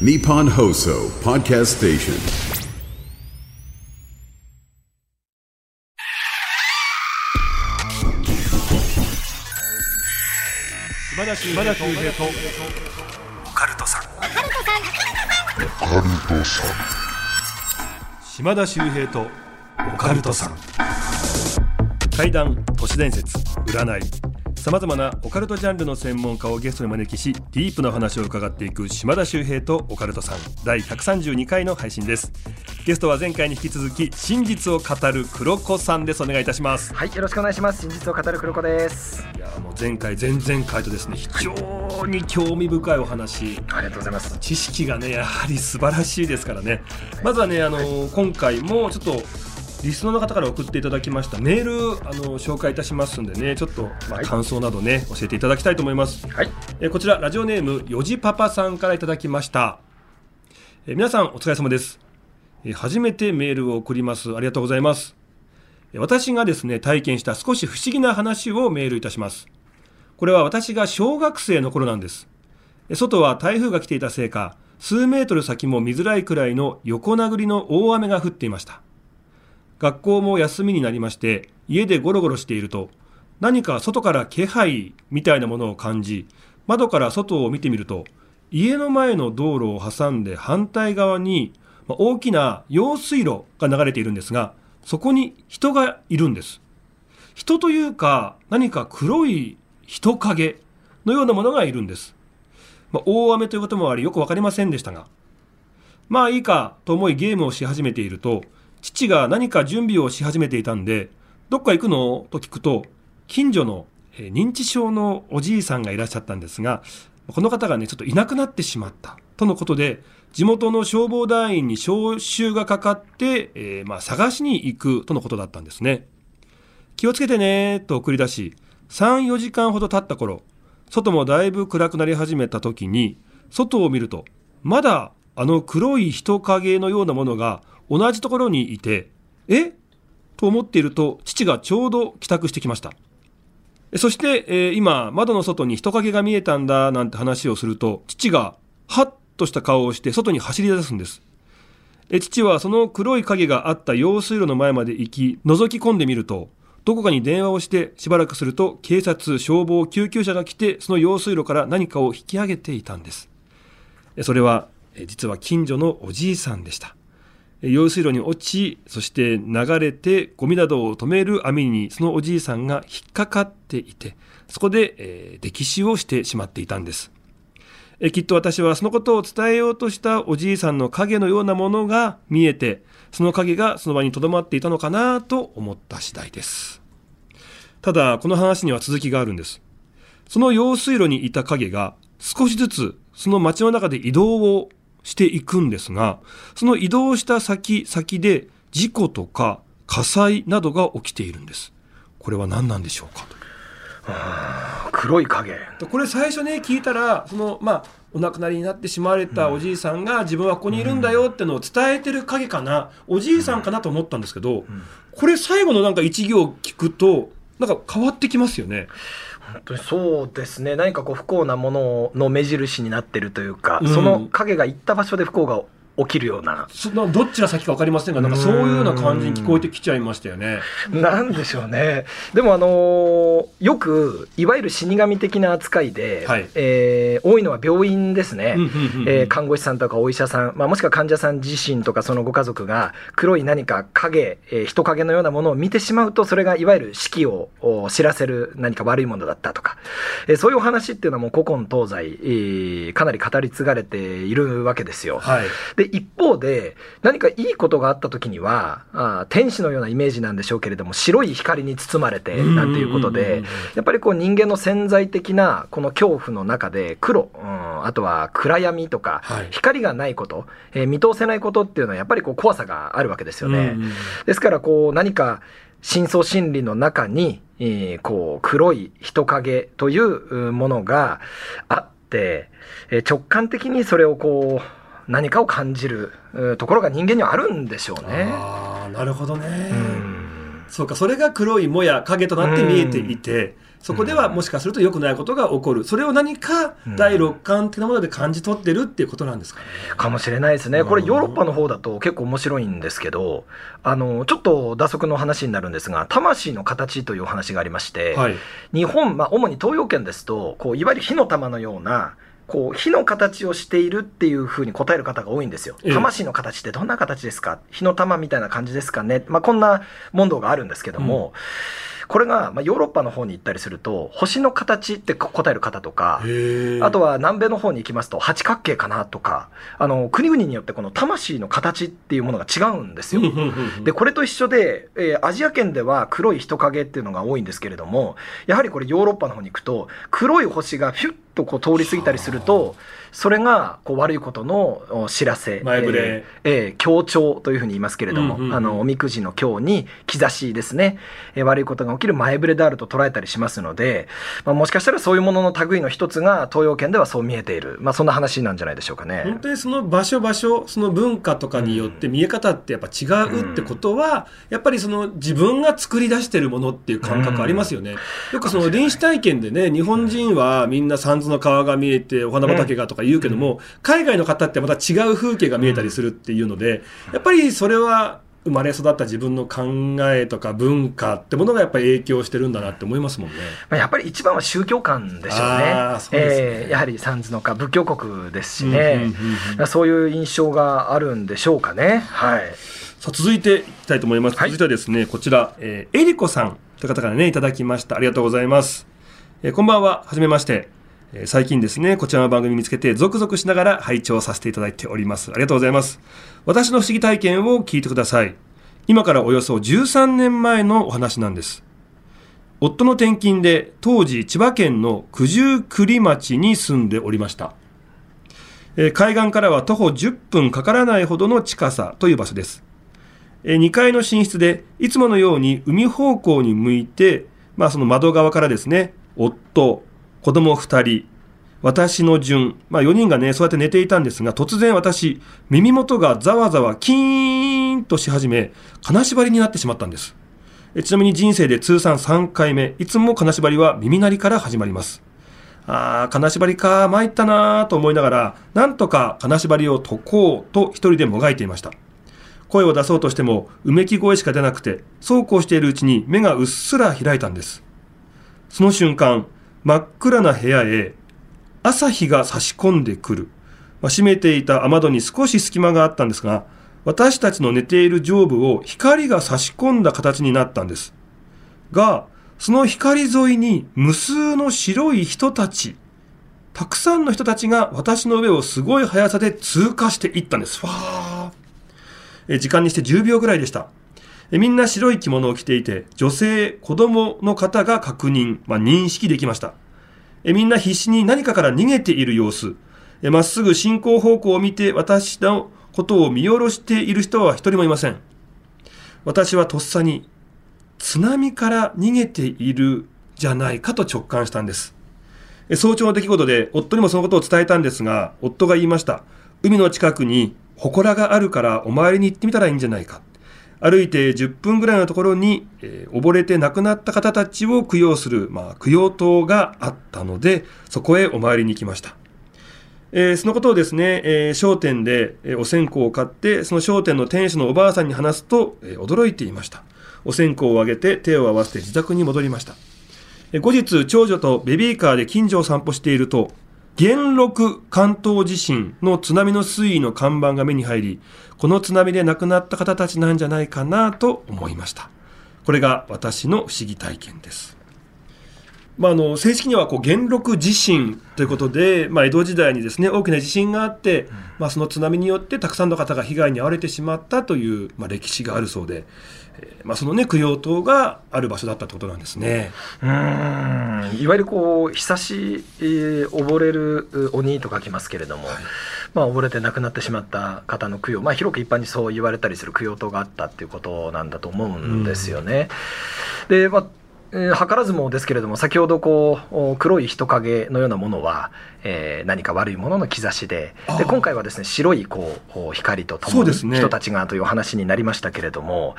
Nippon Hoso Podcast Station. 島田秀平とオカルトさん島田秀平とオカルトさん怪談都市伝説占いさまざまなオカルトジャンルの専門家をゲストに招きしディープな話を伺っていく島田秀平とオカルトさん。第132回の配信です。ゲストは前回に引き続き真実を語る黒子さんです。お願いいたします。はいよろしくお願いします。真実を語る黒子です。いやもう前回前々回とですね非常に興味深いお話。ありがとうございます。知識がねやはり素晴らしいですからね。まずはねあの、今回もちょっとリスナーの方から送っていただきました。メールあの紹介いたしますんでねちょっと、まあはい。感想などね教えていただきたいと思います、はい。えーこちらラジオネームよじパパさんからいただきました、えー皆さんお疲れ様です、えー初めてメールを送ります。ありがとうございます。えー私がですね体験した少し不思議な話をメールいたします。これは私が小学生の頃なんです。え外は台風が来ていたせいか数メートル先も見づらいくらいの横殴りの大雨が降っていました学校も休みになりまして家でゴロゴロしていると何か外から気配みたいなものを感じ窓から外を見てみると家の前の道路を挟んで反対側に大きな用水路が流れているんですがそこに人がいるんです。人というか何か黒い人影のようなものがいるんです、まあ大雨ということもありよく分かりませんでしたがまあいいかと思いゲームをし始めていると父が何か準備をし始めていたんでどっか行くの？と聞くと近所の認知症のおじいさんがいらっしゃったんですがこの方がねちょっといなくなってしまった。とのことで地元の消防団員に招集がかかって、えーまあ、探しに行くとのことだったんですね。気をつけてねと送り出し34時間ほど経った頃外もだいぶ暗くなり始めた時に外を見るとまだあの黒い人影のようなものが同じところにいてえ？と思っていると父がちょうど帰宅してきました。えそして、えー今窓の外に人影が見えたんだなんて話をすると父がハッとした顔をして外に走り出すんです。え父はその黒い影があった用水路の前まで行き覗き込んでみるとどこかに電話をしてしばらくすると警察消防救急車が来てその用水路から何かを引き上げていたんです。えそれはえ実は近所のおじいさんでした。用水路に落ちそして流れてゴミなどを止める網にそのおじいさんが引っかかっていてそこで、えー溺死をしてしまっていたんです。えきっと私はそのことを伝えようとしたおじいさんの影のようなものが見えてその影がその場にとどまっていたのかなと思った次第です。ただこの話には続きがあるんです。その用水路にいた影が少しずつその街の中で移動をしていくんですがその移動した先々で事故とか火災などが起きているんです。これは何なんでしょうか？と黒い影。これ最初ね聞いたらそのまあお亡くなりになってしまわれたおじいさんが自分はここにいるんだよってのを伝えてる影かなおじいさんかなと思ったんですけどこれ最後のなんか一行聞くとなんか変わってきますよね。本当に。そうですね。何かこう不幸なものの目印になってるというか、うん。その影が行った場所で不幸が起きるような。そんなどっちが先か分かりませんがなんかそういうような感じに聞こえてきちゃいましたよね。なんでしょうね。でもあのーよくいわゆる死神的な扱いで、はい。えー多いのは病院ですね、看護師さんとかお医者さん、まあ、もしくは患者さん自身とかそのご家族が黒い何か影、えー人影のようなものを見てしまうとそれがいわゆる死期をお知らせる何か悪いものだったとか、えーそういうお話っていうのはもう古今東西、えーかなり語り継がれているわけですよ。はい。で一方で何かいいことがあった時にはあー天使のようなイメージなんでしょうけれども白い光に包まれてなんていうことでうんやっぱりこう人間の潜在的なこの恐怖の中で黒、うん、あとは暗闇とかはい。光がないこと、えー見通せないことっていうのはやっぱりこう怖さがあるわけですよね。ですからこう何か深層心理の中に、えーこう黒い人影といううものがあって、えー直感的にそれをこう何かを感じるうところが人間にはあるんでしょうね。ああなるほどね。うん。そうかそれが黒いもや影となって見えていて、そこではもしかすると良くないことが起こる、それを何か第六感っていうもので感じ取ってるっていうことなんですかね。かもしれないですね、これ、ヨーロッパの方だと結構面白いんですけど、あのちょっと打足の話になるんですが、魂の形というお話がありまして、はい、日本、まあ、主に東洋圏ですと、こういわゆる火の玉のような、こう火の形をしているっていうふうに答える方が多いんですよ。ええ。魂の形ってどんな形ですか？火の玉みたいな感じですかね、まあ、こんな問答があるんですけども、これが、まあ、ヨーロッパの方に行ったりすると、星の形って答える方とか、あとは南米の方に行きますと、八角形かなとか、あの国々によってこの魂の形っていうものが違うんですよ。で、これと一緒で、えーアジア圏では黒い人影っていうのが多いんですけれども、やはりこれヨーロッパの方に行くと、黒い星がフュッとこう通り過ぎたりすると、それがこう悪いことのお知らせ、前触れ。えーえー強調というふうに言いますけれども、うんうんうん。あのおみくじの今日に兆しですね、えー悪いことが起きる前触れであると捉えたりしますので、まあ、もしかしたらそういうものの類の一つが東洋圏ではそう見えている、まあ、そんな話なんじゃないでしょうかね。本当にその場所場所その文化とかによって見え方ってやっぱ違うってことは、やっぱりその自分が作り出してるものっていう感覚ありますよね。よくその臨死体験でね日本人はみんな三途の川が見えてお花畑がとか言うけども、海外の方ってまた違う風景が見えたりするっていうので、やっぱりそれは生まれ育った自分の考えとか文化ってものがやっぱり影響してるんだなって思いますもんね。まあ、やっぱり一番は宗教観でしょうねうねえーやはり三途の川仏教国ですしうんね、そういう印象があるんでしょうかね。はいさあ続いていきたいと思います。はい続いてはですね、こちら、えー、えりこさんという方からね、いただきました。ありがとうございます。えーこんばんは、はじめまして。え最近ですね、こちらの番組見つけて、続々しながら拝聴させていただいております。ありがとうございます。私の不思議体験を聞いてください。今からおよそ13年前のお話なんです。夫の転勤で当時千葉県の九十九里町に住んでおりました。え海岸からは徒歩10分かからないほどの近さという場所です。え2階の寝室でいつものように海方向に向いて、まあその窓側からですね、夫、子供2人、私の順、まあ4人がね、そうやって寝ていたんですが、突然私、耳元がざわざわキーンとし始め、金縛りになってしまったんです。ちなみに人生で通算3回目、いつも金縛りは耳鳴りから始まります。ああ、金縛りか、参ったなーと思いながら、なんとか金縛りを解こうと一人でもがいていました。声を出そうとしても、うめき声しか出なくて、そうこうしているうちに目がうっすら開いたんです。その瞬間、真っ暗な部屋へ、朝日が差し込んでくる。まあ、閉めていた雨戸に少し隙間があったんですが、私たちの寝ている上部を光が差し込んだ形になったんです。が、その光沿いに無数の白い人たち、たくさんの人たちが私の上をすごい速さで通過していったんです。ファー時間にして10秒ぐらいでした。みんな白い着物を着ていて、女性、子供の方が確認、まあ、認識できました。みんな必死に何かから逃げている様子。まっすぐ進行方向を見て私のことを見下ろしている人は一人もいません。私はとっさに津波から逃げているじゃないかと直感したんです。早朝の出来事で夫にもそのことを伝えたんですが、夫が言いました。海の近くに祠があるからお参りに行ってみたらいいんじゃないか。歩いて10分ぐらいのところに、えー溺れて亡くなった方たちを供養する、まあ、供養塔があったので、そこへお参りに行きました。えーそのことをですね、えー商店で、えお線香を買って、その商店の店主のおばあさんに話すと、え驚いていました。お線香をあげて手を合わせて自宅に戻りました。え後日、長女とベビーカーで近所を散歩していると、元禄関東地震の津波の水位の看板が目に入り、この津波で亡くなった方たちなんじゃないかなと思いました。これが私の不思議体験です。まあ、あの正式にはこう元禄地震ということで、まあ、江戸時代にですね大きな地震があって、まあ、その津波によってたくさんの方が被害に遭われてしまったという、まあ、歴史があるそうで、えーまあ、その、ね、供養塔がある場所だったということなんですね。うーんいわゆるこう久し、えー溺れるう鬼と書きますけれども、まあ、溺れて亡くなってしまった方の供養、まあ、広く一般にそう言われたりする供養塔があったっていうことなんだと思うんですよね。でまあえー図らずもですけれども先ほどこうお黒い人影のようなものは、えー何か悪いものの兆しでで今回はですね白いこうお光とともにそうですね。人たちがというお話になりましたけれども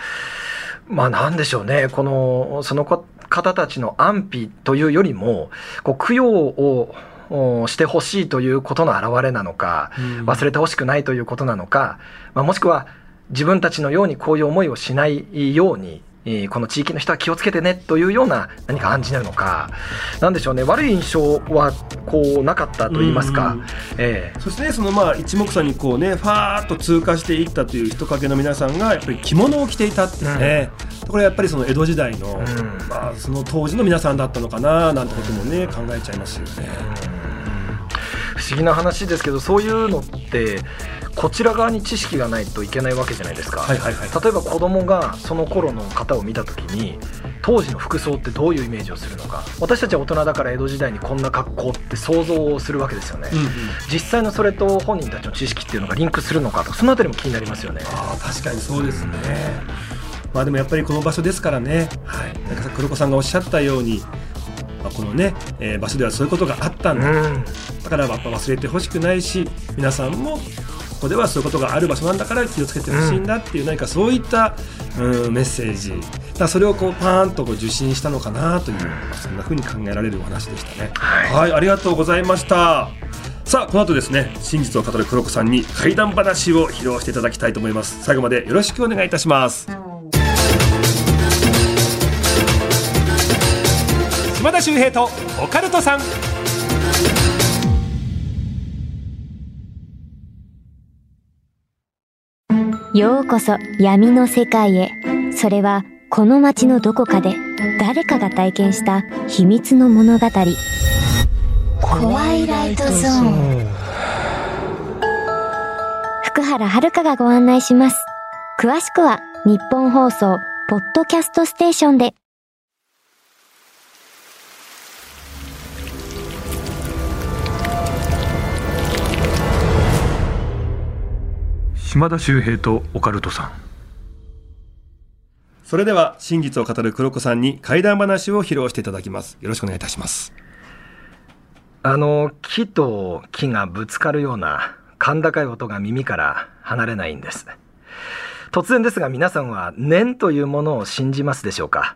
まあなんでしょうねこのその方方たちの安否というよりも、こう供養をおしてほしいということの表れなのか、うん。忘れてほしくないということなのか、まあ、もしくは自分たちのようにこういう思いをしないように、えーこの地域の人は気をつけてねというような何か暗示なのか、なんでしょうね、悪い印象はこうなかったと言いますか、うん。ええ。そしてねそのまあ一目散にこうねファーッと通過していったという人影の皆さんがやっぱり着物を着ていたっていうね、これやっぱりその江戸時代の、ん。まあ、その当時の皆さんだったのかななんてこともね考えちゃいますよね。不思議な話ですけど、そういうのって、こちら側に知識がないといけないわけじゃないですか。はいはいはい。例えば子供がその頃の方を見た時に当時の服装ってどういうイメージをするのか。私たちは大人だから江戸時代にこんな格好って想像をするわけですよね、うんうん。実際のそれと本人たちの知識っていうのがリンクするのかとかそのあたりも気になりますよね。ああ確かにそうですね。まあでもやっぱりこの場所ですからね、はい、なんか黒子さんがおっしゃったように、まあ、このね、えー場所ではそういうことがあったんだ、うん。だからやっぱ忘れてほしくないし皆さんもここではそういうことがある場所なんだから気をつけてほしいんだっていう何かそういった、うん、メッセージ。だそれをこうパーンとこう受信したのかなという、まあそんな風に考えられるお話でしたね。はいありがとうございました。さあこの後ですね真実を語る黒子さんに怪談話を披露していただきたいと思います。最後までよろしくお願いいたします島田秀平とオカルトさんようこそ闇の世界へ。それはこの街のどこかで誰かが体験した秘密の物語。怖いライトゾーン。福原遥がご案内します。詳しくは日本放送ポッドキャストステーションで。島田秀平とオカルトさん。それでは真実を語る黒子さんに怪談話を披露していただきます。よろしくお願いいたします。あの木と木がぶつかるような甲高い音が耳から離れないんです。突然ですが皆さんは念というものを信じますでしょうか？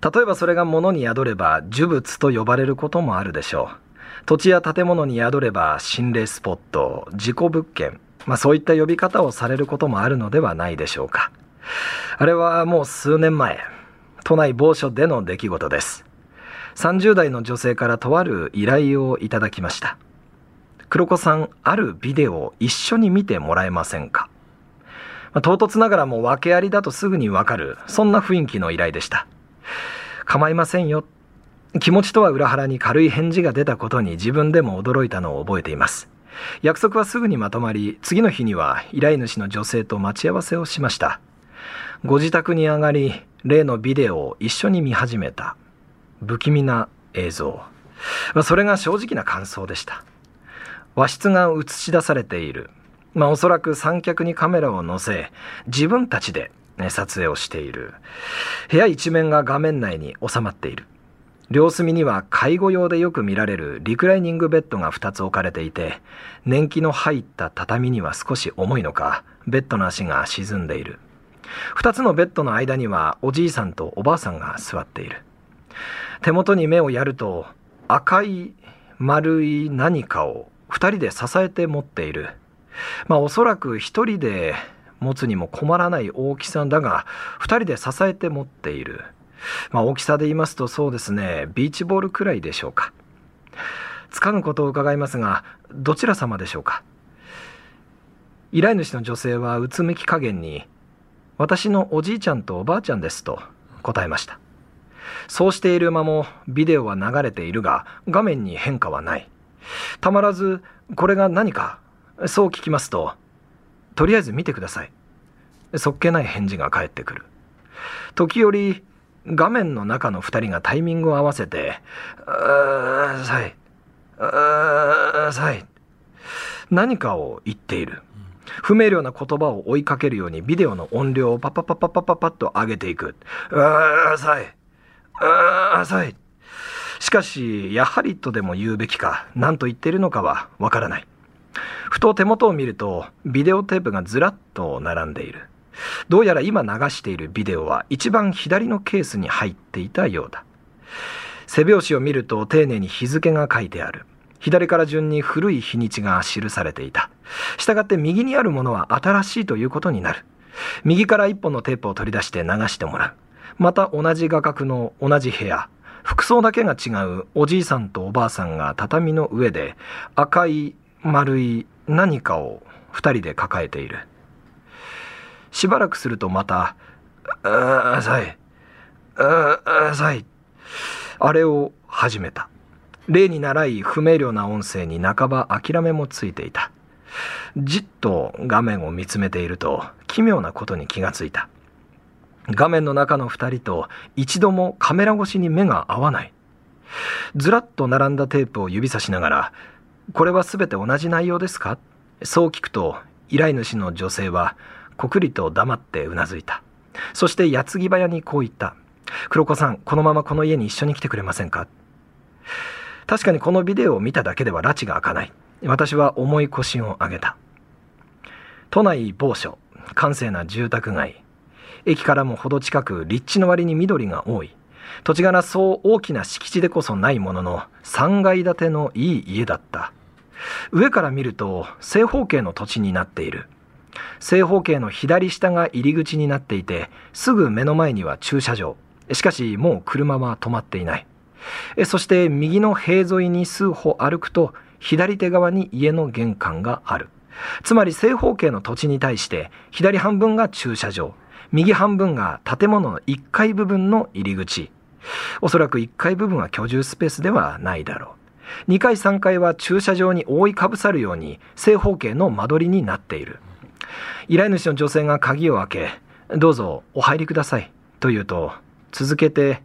例えばそれが物に宿れば呪物と呼ばれることもあるでしょう。土地や建物に宿れば心霊スポット事故物件まあそういった呼び方をされることもあるのではないでしょうか。あれはもう数年前都内某所での出来事です。30代の女性からとある依頼をいただきました。黒子さんあるビデオを一緒に見てもらえませんか、まあ唐突ながらも訳ありだとすぐにわかるそんな雰囲気の依頼でした。構いませんよ。気持ちとは裏腹に軽い返事が出たことに自分でも驚いたのを覚えています。約束はすぐにまとまり次の日には依頼主の女性と待ち合わせをしました。ご自宅に上がり例のビデオを一緒に見始めた。不気味な映像。まあそれが正直な感想でした。和室が映し出されている。まあおそらく三脚にカメラを載せ自分たちでね撮影をしている。部屋一面が画面内に収まっている。両隅には介護用でよく見られるリクライニングベッドが2つ置かれていて年季の入った畳には少し重いのかベッドの足が沈んでいる。2つのベッドの間にはおじいさんとおばあさんが座っている。手元に目をやると赤い丸い何かを2人で支えて持っている。まあおそらく1人で持つにも困らない大きさだが2人で支えて持っている。まあ大きさで言いますとそうですねビーチボールくらいでしょうか。つかぬことを伺いますがどちら様でしょうか。依頼主の女性はうつむき加減に私のおじいちゃんとおばあちゃんですと答えました。そうしている間もビデオは流れているが画面に変化はない。たまらずこれが何かそう聞きますととりあえず見てください。そっけない返事が返ってくる。時折画面の中の2人がタイミングを合わせて「うーさい」うーさい。何かを言っている。不明瞭な言葉を追いかけるようにビデオの音量をパパパパパパパッと上げていく「うーさい」「うーさい」しかしやはりとでも言うべきか何と言っているのかはわからない。ふと手元を見るとビデオテープがずらっと並んでいる。どうやら今流しているビデオは一番左のケースに入っていたようだ背表紙を見ると丁寧に日付が書いてある。左から順に古い日にちが記されていた。したがって右にあるものは新しいということになる。右から一本のテープを取り出して流してもらう。また同じ画角の同じ部屋。服装だけが違うおじいさんとおばあさんが畳の上で赤い丸い何かを二人で抱えている。しばらくするとまた、あーさい、あーさい、あれを始めた。例に習い不明瞭な音声に半ば諦めもついていた。じっと画面を見つめていると奇妙なことに気がついた。画面の中の二人と一度もカメラ越しに目が合わない。ずらっと並んだテープを指さしながら、これはすべて同じ内容ですか？そう聞くと依頼主の女性はこくりと黙ってうなずいた。そして矢継ぎ早にこう言った。黒子さん、このままこの家に一緒に来てくれませんか？確かにこのビデオを見ただけでは拉致が開かない。私は重い腰を上げた。都内某所、閑静な住宅街。駅からもほど近く、立地の割に緑が多い。土地柄そう大きな敷地でこそないものの、3階建てのいい家だった。上から見ると正方形の土地になっている。正方形の左下が入り口になっていて、すぐ目の前には駐車場。しかしもう車は止まっていない。そして右の塀沿いに数歩歩くと左手側に家の玄関がある。つまり正方形の土地に対して左半分が駐車場、右半分が建物の1階部分の入り口。おそらく1階部分は居住スペースではないだろう。2階3階は駐車場に覆いかぶさるように正方形の間取りになっている。依頼主の女性が鍵を開け、どうぞお入りください。と言うと、続けて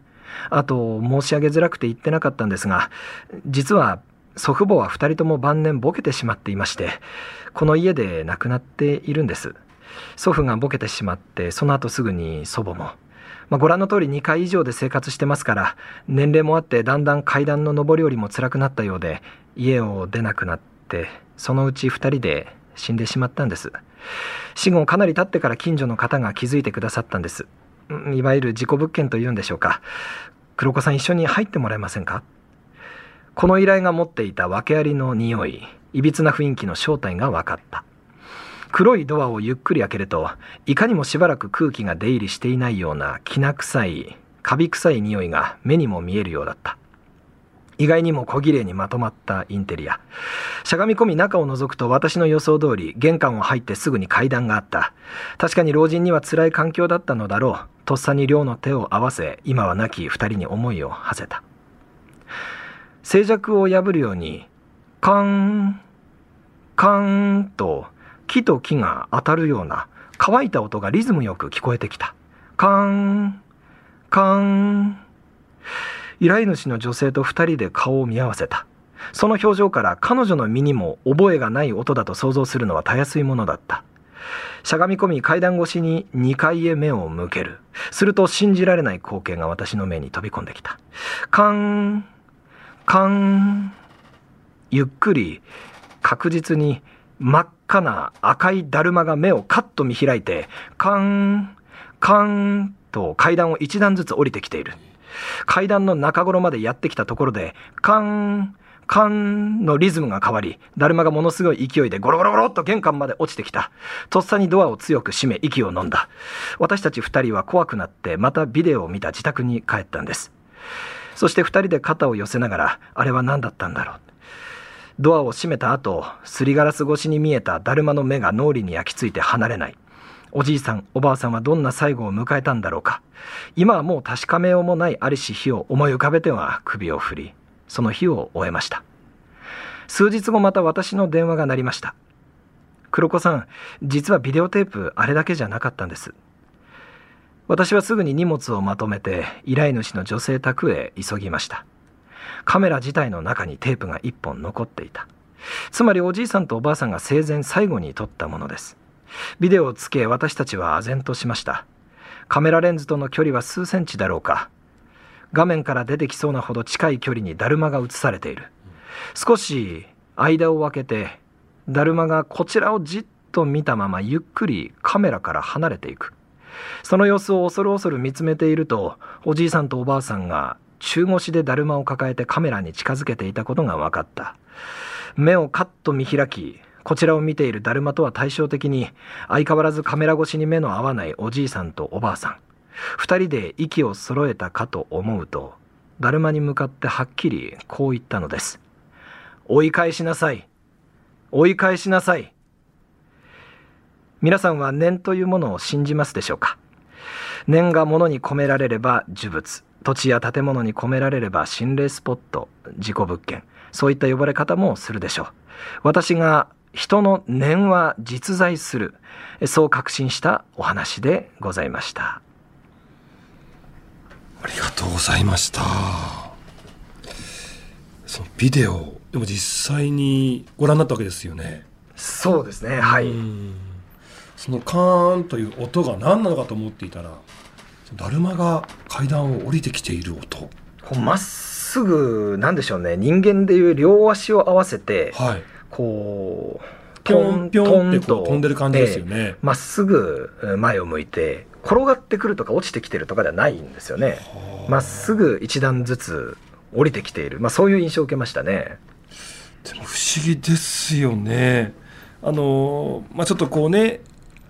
あと申し上げづらくて言ってなかったんですが実は祖父母は2人とも晩年ボケてしまっていましてこの家で亡くなっているんです。祖父がボケてしまってその後すぐに祖母も、まあ、ご覧の通り2階以上で生活してますから年齢もあってだんだん階段の上り下りも辛くなったようで家を出なくなってそのうち2人で死んでしまったんです。死後かなり経ってから近所の方が気づいてくださったんです。いわゆる事故物件というんでしょうか。黒子さん一緒に入ってもらえませんか？この依頼が持っていた訳ありの匂いいびつな雰囲気の正体が分かった。黒いドアをゆっくり開けるといかにもしばらく空気が出入りしていないようなきな臭いカビ臭い匂いが目にも見えるようだった。意外にも小綺麗にまとまったインテリア。しゃがみ込み中を覗くと私の予想通り玄関を入ってすぐに階段があった。確かに老人には辛い環境だったのだろう。とっさに寮の手を合わせ、今は亡き二人に思いを馳せた。静寂を破るように、カン、カンと木と木が当たるような乾いた音がリズムよく聞こえてきた。カン、カン。依頼主の女性と二人で顔を見合わせた。その表情から彼女の身にも覚えがない音だと想像するのはたやすいものだった。しゃがみ込み階段越しに2階へ目を向ける。すると信じられない光景が私の目に飛び込んできた。カン、カン。ゆっくり、確実に真っ赤な赤いだるまが目をカッと見開いて、カン、カンと階段を一段ずつ降りてきている。階段の中頃までやってきたところで、カン、カンのリズムが変わり、だるまがものすごい勢いでゴロゴロゴロっと玄関まで落ちてきた。とっさにドアを強く閉め、息を飲んだ。私たち二人は怖くなって、またビデオを見た自宅に帰ったんです。そして二人で肩を寄せながら、あれは何だったんだろう。ドアを閉めた後、すりガラス越しに見えただるまの目が脳裏に焼き付いて離れない。おじいさん、おばあさんはどんな最後を迎えたんだろうか。今はもう確かめようもないありし日を思い浮かべては首を振り、その日を終えました。数日後また私の電話が鳴りました。黒子さん、実はビデオテープあれだけじゃなかったんです。私はすぐに荷物をまとめて依頼主の女性宅へ急ぎました。カメラ自体の中にテープが1本残っていた。つまりおじいさんとおばあさんが生前最後に撮ったものです。ビデオをつけ私たちは唖然としました。カメラレンズとの距離は数センチだろうか。画面から出てきそうなほど近い距離にだるまが映されている。少し間を空けてだるまがこちらをじっと見たままゆっくりカメラから離れていく。その様子を恐る恐る見つめているとおじいさんとおばあさんが中腰でだるまを抱えてカメラに近づけていたことが分かった。目をカッと見開きこちらを見ているだるまとは対照的に相変わらずカメラ越しに目の合わないおじいさんとおばあさん。二人で息を揃えたかと思うとだるまに向かってはっきりこう言ったのです。追い返しなさい。追い返しなさい。皆さんは念というものを信じますでしょうか？念が物に込められれば呪物。土地や建物に込められれば心霊スポット。事故物件。そういった呼ばれ方もするでしょう。私が人の念は実在する。そう確信したお話でございました。ありがとうございました。そのビデオでも実際にご覧になったわけですよね。そうですねはい。うん。そのカーンという音が何なのかと思っていたらだるまが階段を降りてきている音。こうまっすぐなんでしょうね。人間でいう両足を合わせてはいこうぴょんぴょんってこう飛んでる感じですよね。ええ。まっすぐ前を向いて転がってくるとか落ちてきてるとかではないんですよね。まっすぐ一段ずつ降りてきている、まあ、そういう印象を受けましたね。でも不思議ですよね。あのまあ、ちょっとこうね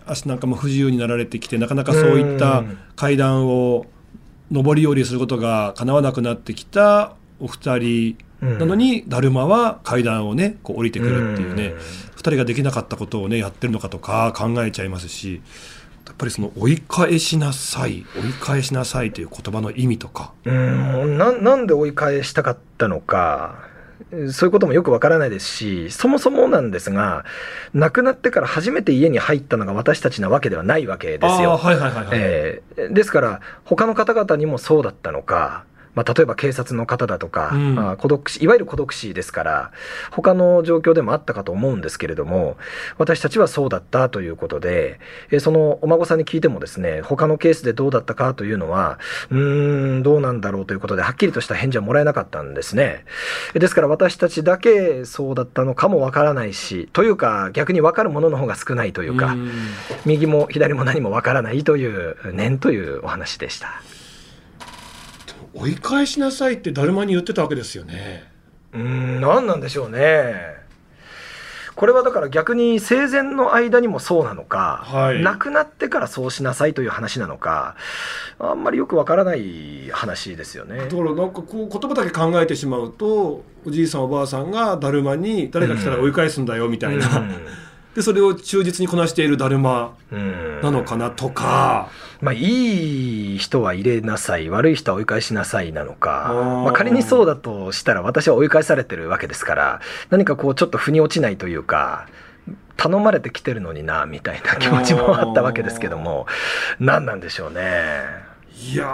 足なんかも不自由になられてきてなかなかそういったうん。階段を上り下りすることが叶わなくなってきたお二人うんなのに、だるまは階段をねこう降りてくるっていうね、うん。二人ができなかったことをねやってるのかとか考えちゃいますしやっぱりその追い返しなさい追い返しなさいという言葉の意味とか。うん。ななんで追い返したかったのかそういうこともよくわからないですしそもそもなんですが亡くなってから初めて家に入ったのが私たちなわけではないわけですよ。はいはいはいはい、えーですから他の方々にもそうだったのか、まあ、例えば警察の方だとか、うん。あー孤独死いわゆる孤独死ですから他の状況でもあったかと思うんですけれども私たちはそうだったということで、えーそのお孫さんに聞いてもですね他のケースでどうだったかというのはうーんどうなんだろうということではっきりとした返事はもらえなかったんですね。えですから私たちだけそうだったのかもわからないしというか逆に分かるものの方が少ないというか、うん。右も左も何もわからないという念というお話でした追い返しなさいってだるまに言ってたわけですよね。うーん何なんでしょうね。これはだから逆に生前の間にもそうなのか、はい。亡くなってからそうしなさいという話なのかあんまりよくわからない話ですよね。だからなんかこう言葉だけ考えてしまうとおじいさんおばあさんがだるまに誰が来たら追い返すんだよみたいな、でそれを忠実にこなしているだるまうん。なのかなとか、まあ、いい人は入れなさい。悪い人は追い返しなさいなのか。まあ、仮にそうだとしたら私は追い返されてるわけですから何かこうちょっと腑に落ちないというか頼まれてきてるのになみたいな気持ちもあったわけですけども。何なんでしょうね。いや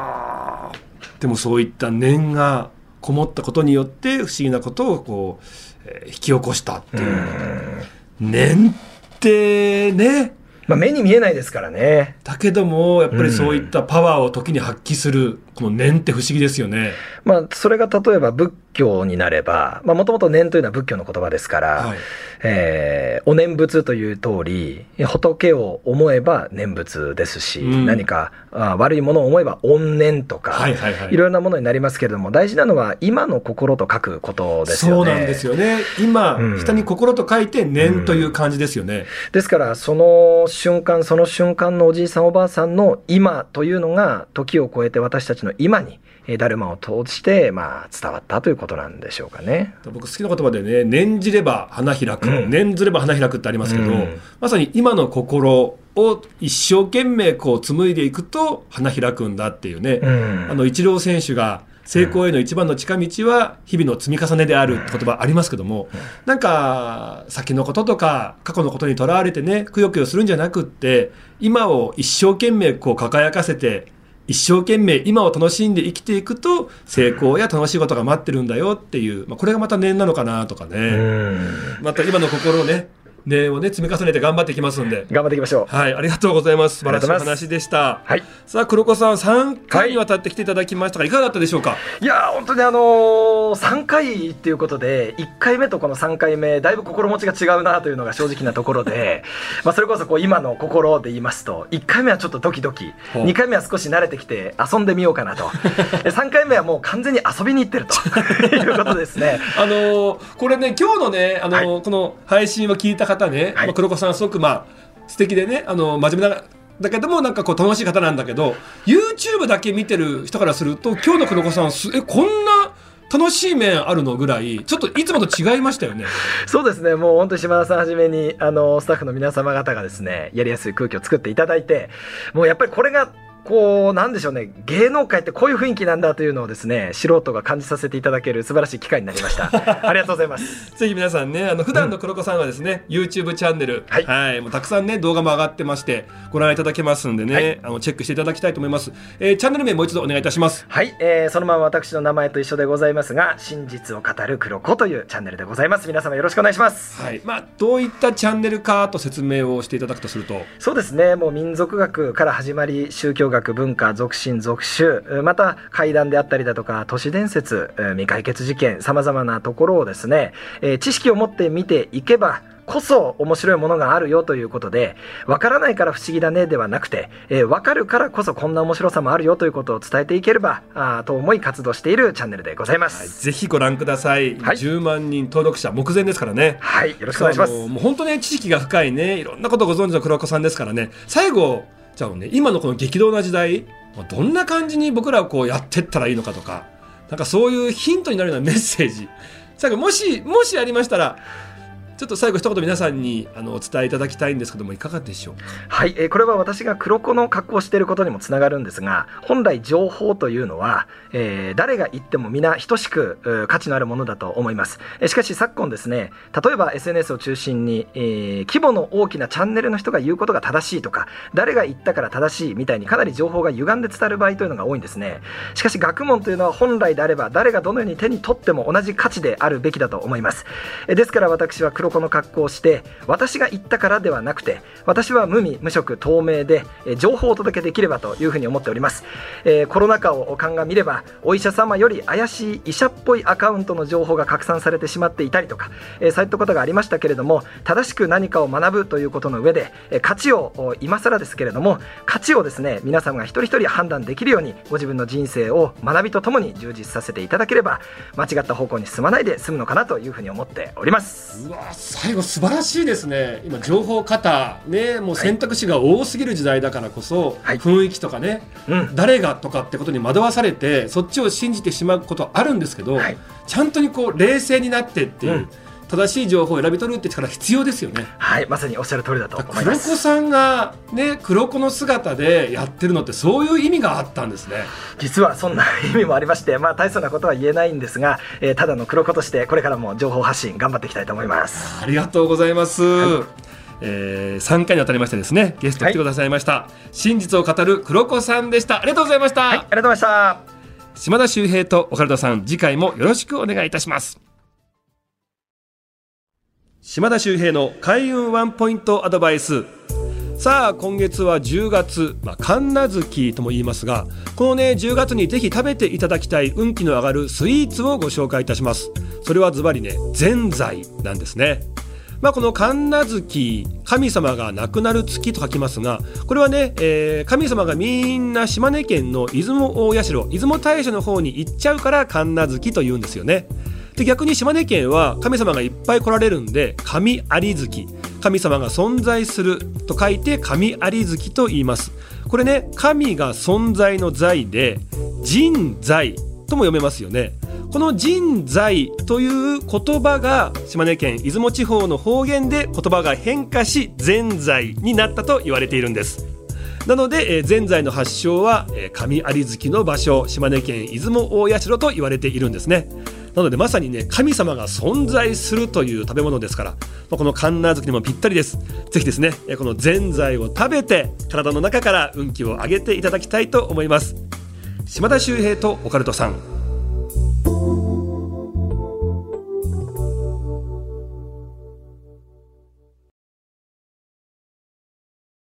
ー。でもそういった念がこもったことによって不思議なことをこう、えー引き起こしたっていう、念ってねまあ、目に見えないですからね。だけどもやっぱりそういったパワーを時に発揮するこの念って不思議ですよね。まあ、それが例えば仏教になれば、まあ、もともと念というのは仏教の言葉ですから、はいえーお念仏という通り、仏を思えば念仏ですし、うん何かあ悪いものを思えば怨念とか、はいはいはいいろいろなものになりますけれども、大事なのは今の心と書くことですよね。そうなんですよね。今、うん下に心と書いて念という感じですよね。ですから、その瞬間、その瞬間のおじいさん、おばあさんの今というのが、時を超えて私たちの今に、えーだるまを通して、まあ、伝わったということなんでしょうかね。僕好きな言葉でね、念じれば花開く、うん。念ずれば花開くってありますけど、うん。まさに今の心を一生懸命こう紡いでいくと花開くんだっていうね、うん。あの、イチロー選手が成功への一番の近道は日々の積み重ねであるって言葉ありますけども、なんか先のこととか過去のことにとらわれてね、くよくよするんじゃなくって、今を一生懸命こう輝かせて、一生懸命今を楽しんで生きていくと成功や楽しいことが待ってるんだよっていう、まあ、これがまた念なのかなとかね、うん。また今の心をね念をね積み重ねて頑張っていきますんで。頑張っていきましょう。はいありがとうございます。素晴らしい話でした。はい。さあ黒子さん3回にわたって来ていただきましたがいかがだったでしょうか？いやー本当にあのー、3回っていうことで1回目とこの3回目だいぶ心持ちが違うなというのが正直なところで まあそれこそこう今の心で言いますと1回目はちょっとドキドキほう。2回目は少し慣れてきて遊んでみようかなと。3回目はもう完全に遊びに行ってると。いうことですね。あのーこれね今日のね、あのーこの配信を聞いた方ね、はいまあ、黒子さんすごくまあ素敵でね、あのー真面目なだけどもなんかこう楽しい方なんだけど YouTube だけ見てる人からすると今日の黒子さんすえこんな楽しい面あるのぐらいちょっといつもと違いましたよね。そうですねもう本当に島田さんはじめにあのスタッフの皆様方がですねやりやすい空気を作っていただいてもうやっぱりこれがこうなんでしょうね。芸能界ってこういう雰囲気なんだというのをですね素人が感じさせていただける素晴らしい機会になりました。ありがとうございます。ぜひ皆さんね、あの普段の黒子さんはですね、YouTube チャンネル、はいもうたくさんね動画も上がってまして、ご覧いただけますんでね、はい。あのチェックしていただきたいと思います。えーチャンネル名もう一度お願いいたします。はい、えーそのまま私の名前と一緒でございますが真実を語る黒子というチャンネルでございます。皆様よろしくお願いします。はい、まあどういったチャンネルかと説明をしていただくとすると、そうですね。もう民族学から始まり宗教学文化俗神俗宗えーまた怪談であったりだとか都市伝説えー未解決事件さまざまなところをですね、えー知識を持って見ていけばこそ面白いものがあるよということでわからないから不思議だねではなくて、えーわかるからこそこんな面白さもあるよということを伝えていければあーと思い活動しているチャンネルでございまはいす。ぜひご覧ください。はい10万人登録者目前ですからね。はい、よろしくお願いします。もう本当ね知識が深いねいろんなことをご存知の黒子さんですからね最後じゃあね。今のこの激動な時代どんな感じに僕らをこうやってったらいいのかとかなんかそういうヒントになるようなメッセージ。最後もしもしありましたらちょっと最後一言皆さんにあのお伝えいただきたいんですけどもいかがでしょうか？はい、えーこれは私が黒子の格好をしていることにもつながるんですが本来情報というのは、えー誰が言っても皆等しく価値のあるものだと思います。えーしかし昨今ですね例えば SNS を中心に、えー規模の大きなチャンネルの人が言うことが正しいとか誰が言ったから正しいみたいにかなり情報が歪んで伝わる場合というのが多いんですね。しかし学問というのは本来であれば誰がどのように手に取っても同じ価値であるべきだと思います。えーですから私は黒子の格好をして私が言ったからではなくて私は無味無色透明で情報をお届けできればというふうに思っております、えーコロナ禍を鑑みればお医者様より怪しい医者っぽいアカウントの情報が拡散されてしまっていたりとか、えーそういったことがありましたけれども正しく何かを学ぶということの上で、え価値を今更ですけれども価値をですね皆様が一人一人判断できるようにご自分の人生を学びとともに充実させていただければ間違った方向に進まないで済むのかなというふうに思っております。うわ最後素晴らしいですね。今情報型ねもう選択肢が多すぎる時代だからこそ、はい。雰囲気とかね、うん。誰がとかってことに惑わされてそっちを信じてしまうことあるんですけど、はい。ちゃんとにこう冷静になってっていう、うん正しい情報を選び取るって力必要ですよね。はいまさにおっしゃる通りだと思い黒子ますさんがね黒子の姿でやってるのってそういう意味があったんですね。実はそんな意味もありまして、まあ、大層なことは言えないんですが、えーただの黒子としてこれからも情報発信頑張っていきたいと思います。ありがとうございます。えー、3回にわたりましてですねゲスト来てくださいました、真実を語る黒子さんでした。ありがとうございました、はいありがとうございました。島田秀平と岡田さん次回もよろしくお願いいたします島田秀平の開運ワンポイントアドバイス。さあ今月は10月、まあ、神奈月とも言いますがこのね10月にぜひ食べていただきたい運気の上がるスイーツをご紹介いたします。それはズバリねぜんざいなんですね。まあ、この神奈月神様が亡くなる月と書きますがこれはね、えー神様がみんな島根県の出雲大社出雲大社の方に行っちゃうから神奈月と言うんですよね。で逆に島根県は神様がいっぱい来られるんで神有月。神様が存在すると書いて神有月と言います。これね神が存在の在で人在とも読めますよね。この人在という言葉が島根県出雲地方の方言で言葉が変化し善在になったと言われているんです。なので、えー、ぜ在の発祥は、えー神有月の場所島根県出雲大社と言われているんですね。なのでまさにね神様が存在するという食べ物ですから、まあこの神奈月にもぴったりです。是非ですねこのぜんざいを食べて体の中から運気を上げていただきたいと思います。島田秀平とオカルトさん。